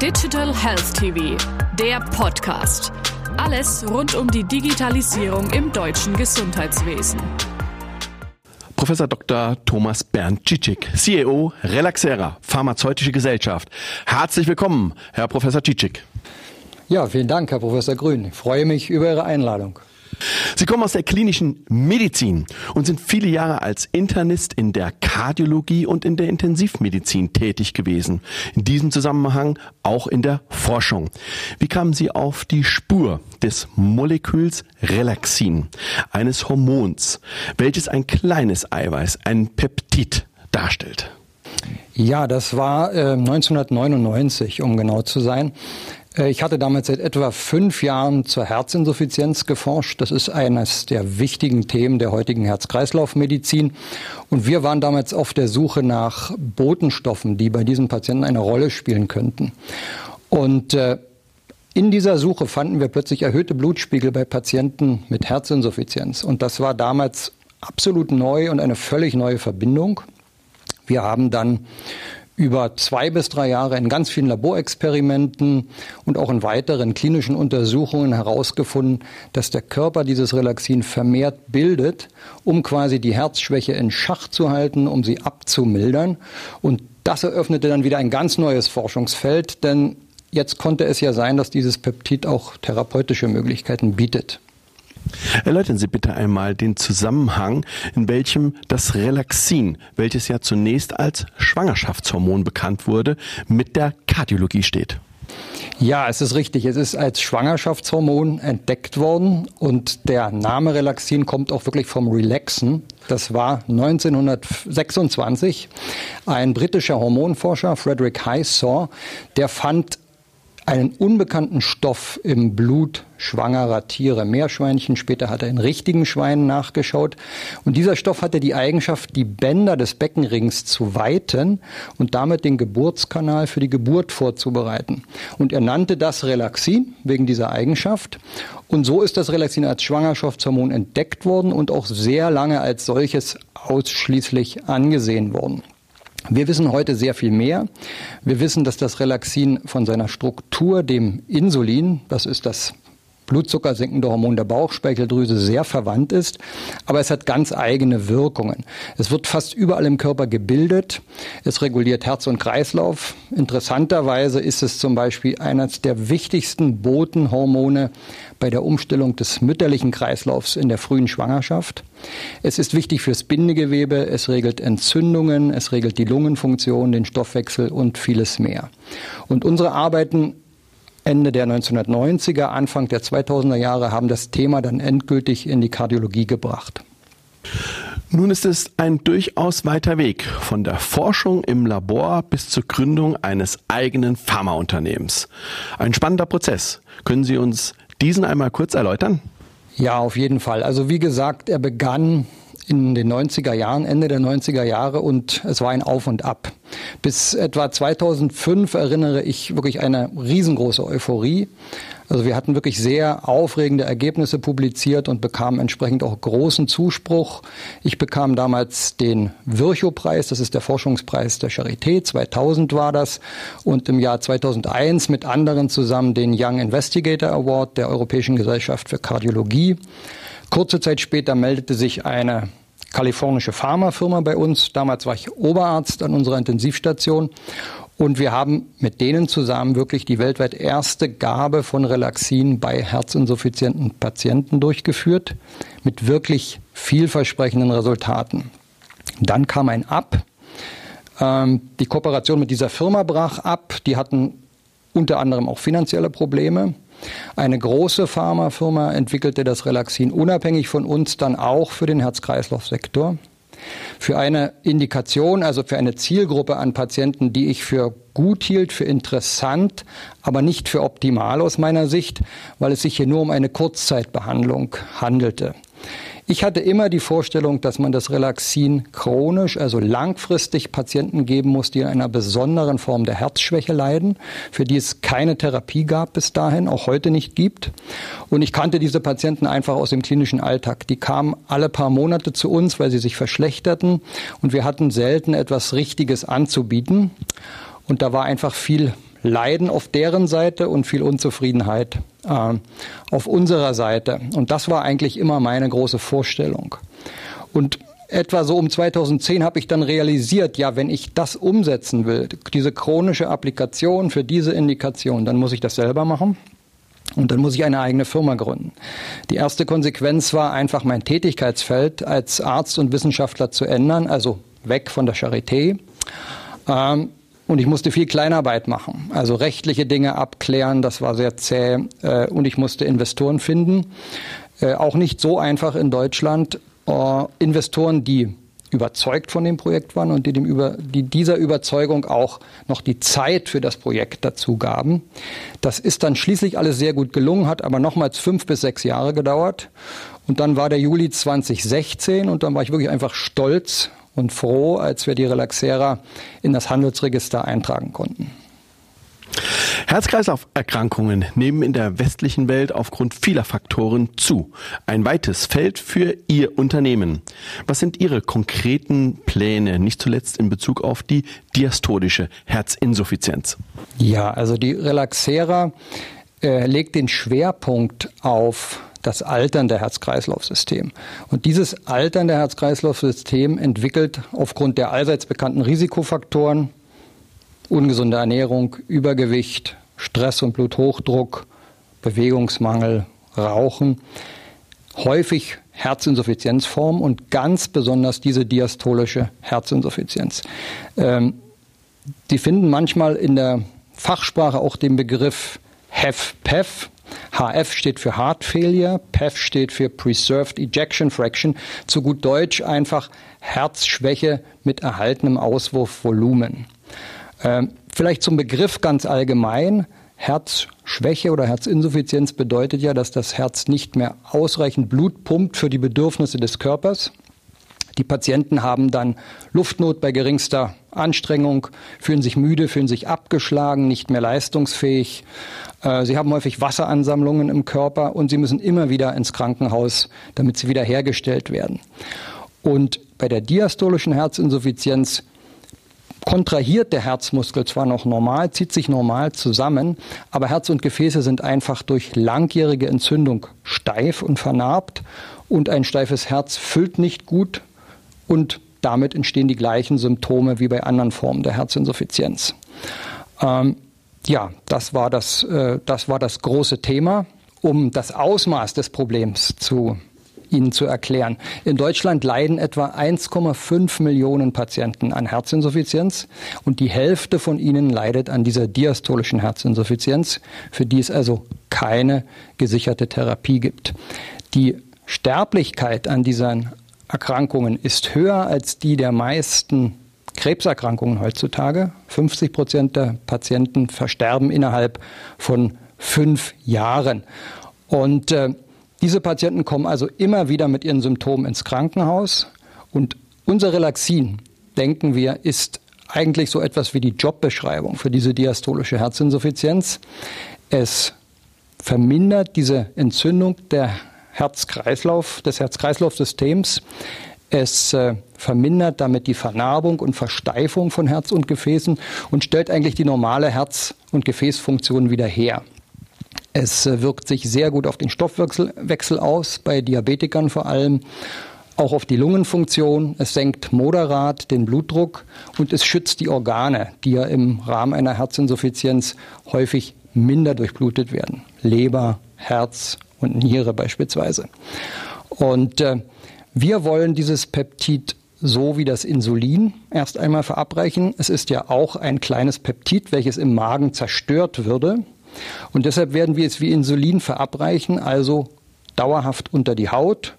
Digital Health TV, der Podcast. Alles rund um die Digitalisierung im deutschen Gesundheitswesen. Professor Dr. Thomas Bernd Cicic, CEO Relaxera, Pharmazeutische Gesellschaft. Herzlich willkommen, Herr Professor Cicic. Ja, vielen Dank, Herr Professor Grün. Ich freue mich über Ihre Einladung. Sie kommen aus der klinischen Medizin und sind viele Jahre als Internist in der Kardiologie und in der Intensivmedizin tätig gewesen. In diesem Zusammenhang auch in der Forschung. Wie kamen Sie auf die Spur des Moleküls Relaxin, eines Hormons, welches ein kleines Eiweiß, ein Peptid darstellt? Ja, das war äh, 1999, um genau zu sein. Äh, ich hatte damals seit etwa fünf Jahren zur Herzinsuffizienz geforscht. Das ist eines der wichtigen Themen der heutigen Herz-Kreislauf-Medizin. Und wir waren damals auf der Suche nach Botenstoffen, die bei diesen Patienten eine Rolle spielen könnten. Und äh, in dieser Suche fanden wir plötzlich erhöhte Blutspiegel bei Patienten mit Herzinsuffizienz. Und das war damals absolut neu und eine völlig neue Verbindung. Wir haben dann über zwei bis drei Jahre in ganz vielen Laborexperimenten und auch in weiteren klinischen Untersuchungen herausgefunden, dass der Körper dieses Relaxin vermehrt bildet, um quasi die Herzschwäche in Schach zu halten, um sie abzumildern. Und das eröffnete dann wieder ein ganz neues Forschungsfeld, denn jetzt konnte es ja sein, dass dieses Peptid auch therapeutische Möglichkeiten bietet. Erläutern Sie bitte einmal den Zusammenhang, in welchem das Relaxin, welches ja zunächst als Schwangerschaftshormon bekannt wurde, mit der Kardiologie steht. Ja, es ist richtig. Es ist als Schwangerschaftshormon entdeckt worden und der Name Relaxin kommt auch wirklich vom Relaxen. Das war 1926 ein britischer Hormonforscher, Frederick Highsaw, der fand einen unbekannten Stoff im Blut schwangerer Tiere, Meerschweinchen. Später hat er in richtigen Schweinen nachgeschaut. Und dieser Stoff hatte die Eigenschaft, die Bänder des Beckenrings zu weiten und damit den Geburtskanal für die Geburt vorzubereiten. Und er nannte das Relaxin wegen dieser Eigenschaft. Und so ist das Relaxin als Schwangerschaftshormon entdeckt worden und auch sehr lange als solches ausschließlich angesehen worden. Wir wissen heute sehr viel mehr. Wir wissen, dass das Relaxin von seiner Struktur dem Insulin, das ist das blutzuckersenkende Hormon der Bauchspeicheldrüse sehr verwandt ist, aber es hat ganz eigene Wirkungen. Es wird fast überall im Körper gebildet. Es reguliert Herz und Kreislauf. Interessanterweise ist es zum Beispiel eines der wichtigsten Botenhormone bei der Umstellung des mütterlichen Kreislaufs in der frühen Schwangerschaft. Es ist wichtig fürs Bindegewebe, es regelt Entzündungen, es regelt die Lungenfunktion, den Stoffwechsel und vieles mehr. Und unsere Arbeiten Ende der 1990er, Anfang der 2000er Jahre haben das Thema dann endgültig in die Kardiologie gebracht. Nun ist es ein durchaus weiter Weg von der Forschung im Labor bis zur Gründung eines eigenen Pharmaunternehmens. Ein spannender Prozess. Können Sie uns diesen einmal kurz erläutern? Ja, auf jeden Fall. Also wie gesagt, er begann in den 90er Jahren, Ende der 90er Jahre und es war ein Auf und Ab. Bis etwa 2005 erinnere ich wirklich eine riesengroße Euphorie. Also wir hatten wirklich sehr aufregende Ergebnisse publiziert und bekamen entsprechend auch großen Zuspruch. Ich bekam damals den Virchow-Preis, das ist der Forschungspreis der Charité, 2000 war das, und im Jahr 2001 mit anderen zusammen den Young Investigator Award der Europäischen Gesellschaft für Kardiologie. Kurze Zeit später meldete sich eine kalifornische Pharmafirma bei uns. Damals war ich Oberarzt an unserer Intensivstation. Und wir haben mit denen zusammen wirklich die weltweit erste Gabe von Relaxin bei herzinsuffizienten Patienten durchgeführt, mit wirklich vielversprechenden Resultaten. Dann kam ein Ab. Ähm, die Kooperation mit dieser Firma brach ab. Die hatten unter anderem auch finanzielle Probleme. Eine große Pharmafirma entwickelte das Relaxin unabhängig von uns dann auch für den Herz-Kreislauf-Sektor. Für eine Indikation, also für eine Zielgruppe an Patienten, die ich für gut hielt, für interessant, aber nicht für optimal aus meiner Sicht, weil es sich hier nur um eine Kurzzeitbehandlung handelte. Ich hatte immer die Vorstellung, dass man das Relaxin chronisch, also langfristig Patienten geben muss, die in einer besonderen Form der Herzschwäche leiden, für die es keine Therapie gab bis dahin, auch heute nicht gibt. Und ich kannte diese Patienten einfach aus dem klinischen Alltag. Die kamen alle paar Monate zu uns, weil sie sich verschlechterten und wir hatten selten etwas Richtiges anzubieten. Und da war einfach viel Leiden auf deren Seite und viel Unzufriedenheit äh, auf unserer Seite. Und das war eigentlich immer meine große Vorstellung. Und etwa so um 2010 habe ich dann realisiert, ja, wenn ich das umsetzen will, diese chronische Applikation für diese Indikation, dann muss ich das selber machen. Und dann muss ich eine eigene Firma gründen. Die erste Konsequenz war einfach mein Tätigkeitsfeld als Arzt und Wissenschaftler zu ändern, also weg von der Charité. Ähm, und ich musste viel Kleinarbeit machen, also rechtliche Dinge abklären, das war sehr zäh. Äh, und ich musste Investoren finden. Äh, auch nicht so einfach in Deutschland. Äh, Investoren, die überzeugt von dem Projekt waren und die, dem über, die dieser Überzeugung auch noch die Zeit für das Projekt dazu gaben. Das ist dann schließlich alles sehr gut gelungen, hat aber nochmals fünf bis sechs Jahre gedauert. Und dann war der Juli 2016 und dann war ich wirklich einfach stolz und froh, als wir die Relaxera in das Handelsregister eintragen konnten. Herz-Kreislauf-Erkrankungen nehmen in der westlichen Welt aufgrund vieler Faktoren zu. Ein weites Feld für Ihr Unternehmen. Was sind Ihre konkreten Pläne, nicht zuletzt in Bezug auf die diastolische Herzinsuffizienz? Ja, also die Relaxera äh, legt den Schwerpunkt auf das alternde Herz-Kreislauf-System. Und dieses alternde Herz-Kreislauf-System entwickelt aufgrund der allseits bekannten Risikofaktoren ungesunde Ernährung, Übergewicht, Stress und Bluthochdruck, Bewegungsmangel, Rauchen, häufig Herzinsuffizienzform und ganz besonders diese diastolische Herzinsuffizienz. Ähm, die finden manchmal in der Fachsprache auch den Begriff HEF-PEF. HF steht für Heart Failure, PEF steht für Preserved Ejection Fraction, zu gut Deutsch einfach Herzschwäche mit erhaltenem Auswurfvolumen. Ähm, vielleicht zum Begriff ganz allgemein. Herzschwäche oder Herzinsuffizienz bedeutet ja, dass das Herz nicht mehr ausreichend Blut pumpt für die Bedürfnisse des Körpers. Die Patienten haben dann Luftnot bei geringster Anstrengung, fühlen sich müde, fühlen sich abgeschlagen, nicht mehr leistungsfähig. Äh, sie haben häufig Wasseransammlungen im Körper und sie müssen immer wieder ins Krankenhaus, damit sie wiederhergestellt werden. Und bei der diastolischen Herzinsuffizienz kontrahiert der Herzmuskel zwar noch normal, zieht sich normal zusammen, aber Herz und Gefäße sind einfach durch langjährige Entzündung steif und vernarbt und ein steifes Herz füllt nicht gut und damit entstehen die gleichen Symptome wie bei anderen Formen der Herzinsuffizienz. Ähm, ja, das war das, äh, das war das große Thema. Um das Ausmaß des Problems zu Ihnen zu erklären. In Deutschland leiden etwa 1,5 Millionen Patienten an Herzinsuffizienz und die Hälfte von ihnen leidet an dieser diastolischen Herzinsuffizienz, für die es also keine gesicherte Therapie gibt. Die Sterblichkeit an diesen Erkrankungen ist höher als die der meisten Krebserkrankungen heutzutage. 50 Prozent der Patienten versterben innerhalb von fünf Jahren. Und äh, diese Patienten kommen also immer wieder mit ihren Symptomen ins Krankenhaus und unser Relaxin, denken wir, ist eigentlich so etwas wie die Jobbeschreibung für diese diastolische Herzinsuffizienz. Es vermindert diese Entzündung der Herzkreislauf, des Herz-Kreislauf-Systems. Es äh, vermindert damit die Vernarbung und Versteifung von Herz und Gefäßen und stellt eigentlich die normale Herz- und Gefäßfunktion wieder her. Es äh, wirkt sich sehr gut auf den Stoffwechsel aus, bei Diabetikern vor allem, auch auf die Lungenfunktion. Es senkt moderat den Blutdruck und es schützt die Organe, die ja im Rahmen einer Herzinsuffizienz häufig minder durchblutet werden. Leber, Herz und Niere beispielsweise. Und äh, wir wollen dieses Peptid so wie das Insulin erst einmal verabreichen. Es ist ja auch ein kleines Peptid, welches im Magen zerstört würde. Und deshalb werden wir es wie Insulin verabreichen, also dauerhaft unter die Haut,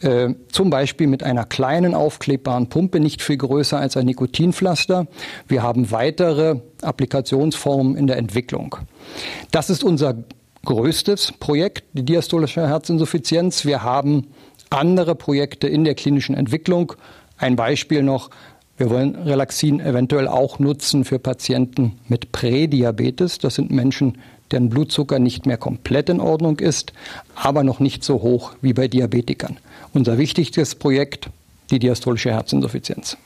äh, zum Beispiel mit einer kleinen aufklebbaren Pumpe, nicht viel größer als ein Nikotinpflaster. Wir haben weitere Applikationsformen in der Entwicklung. Das ist unser größtes Projekt, die diastolische Herzinsuffizienz. Wir haben andere Projekte in der klinischen Entwicklung. Ein Beispiel noch, wir wollen Relaxin eventuell auch nutzen für Patienten mit Prädiabetes. Das sind Menschen, deren Blutzucker nicht mehr komplett in Ordnung ist, aber noch nicht so hoch wie bei Diabetikern. Unser wichtigstes Projekt, die diastolische Herzinsuffizienz.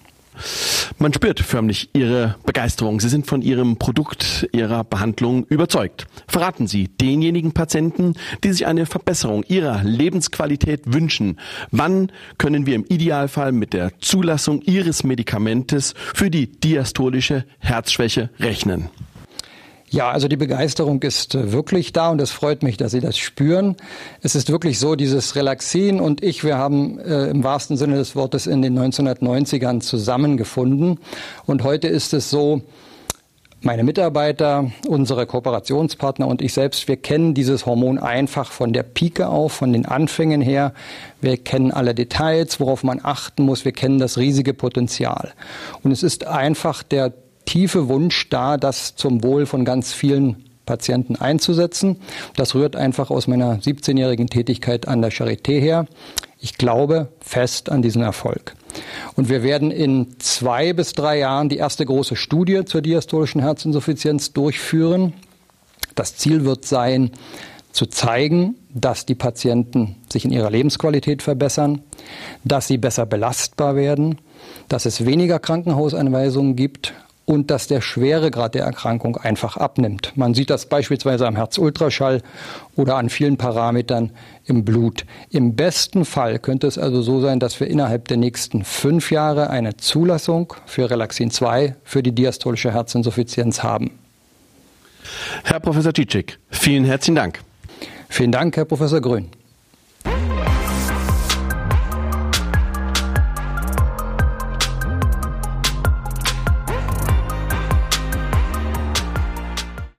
Man spürt förmlich Ihre Begeisterung. Sie sind von Ihrem Produkt, Ihrer Behandlung überzeugt. Verraten Sie denjenigen Patienten, die sich eine Verbesserung ihrer Lebensqualität wünschen, wann können wir im Idealfall mit der Zulassung Ihres Medikamentes für die diastolische Herzschwäche rechnen? Ja, also die Begeisterung ist äh, wirklich da und es freut mich, dass Sie das spüren. Es ist wirklich so, dieses Relaxin und ich, wir haben äh, im wahrsten Sinne des Wortes in den 1990ern zusammengefunden. Und heute ist es so, meine Mitarbeiter, unsere Kooperationspartner und ich selbst, wir kennen dieses Hormon einfach von der Pike auf, von den Anfängen her. Wir kennen alle Details, worauf man achten muss. Wir kennen das riesige Potenzial. Und es ist einfach der tiefe Wunsch da, das zum Wohl von ganz vielen Patienten einzusetzen. Das rührt einfach aus meiner 17-jährigen Tätigkeit an der Charité her. Ich glaube fest an diesen Erfolg. Und wir werden in zwei bis drei Jahren die erste große Studie zur diastolischen Herzinsuffizienz durchführen. Das Ziel wird sein, zu zeigen, dass die Patienten sich in ihrer Lebensqualität verbessern, dass sie besser belastbar werden, dass es weniger Krankenhauseinweisungen gibt und dass der Schweregrad der Erkrankung einfach abnimmt. Man sieht das beispielsweise am Herzultraschall oder an vielen Parametern im Blut. Im besten Fall könnte es also so sein, dass wir innerhalb der nächsten fünf Jahre eine Zulassung für Relaxin 2 für die diastolische Herzinsuffizienz haben. Herr Professor Cicic, vielen herzlichen Dank. Vielen Dank, Herr Professor Grün.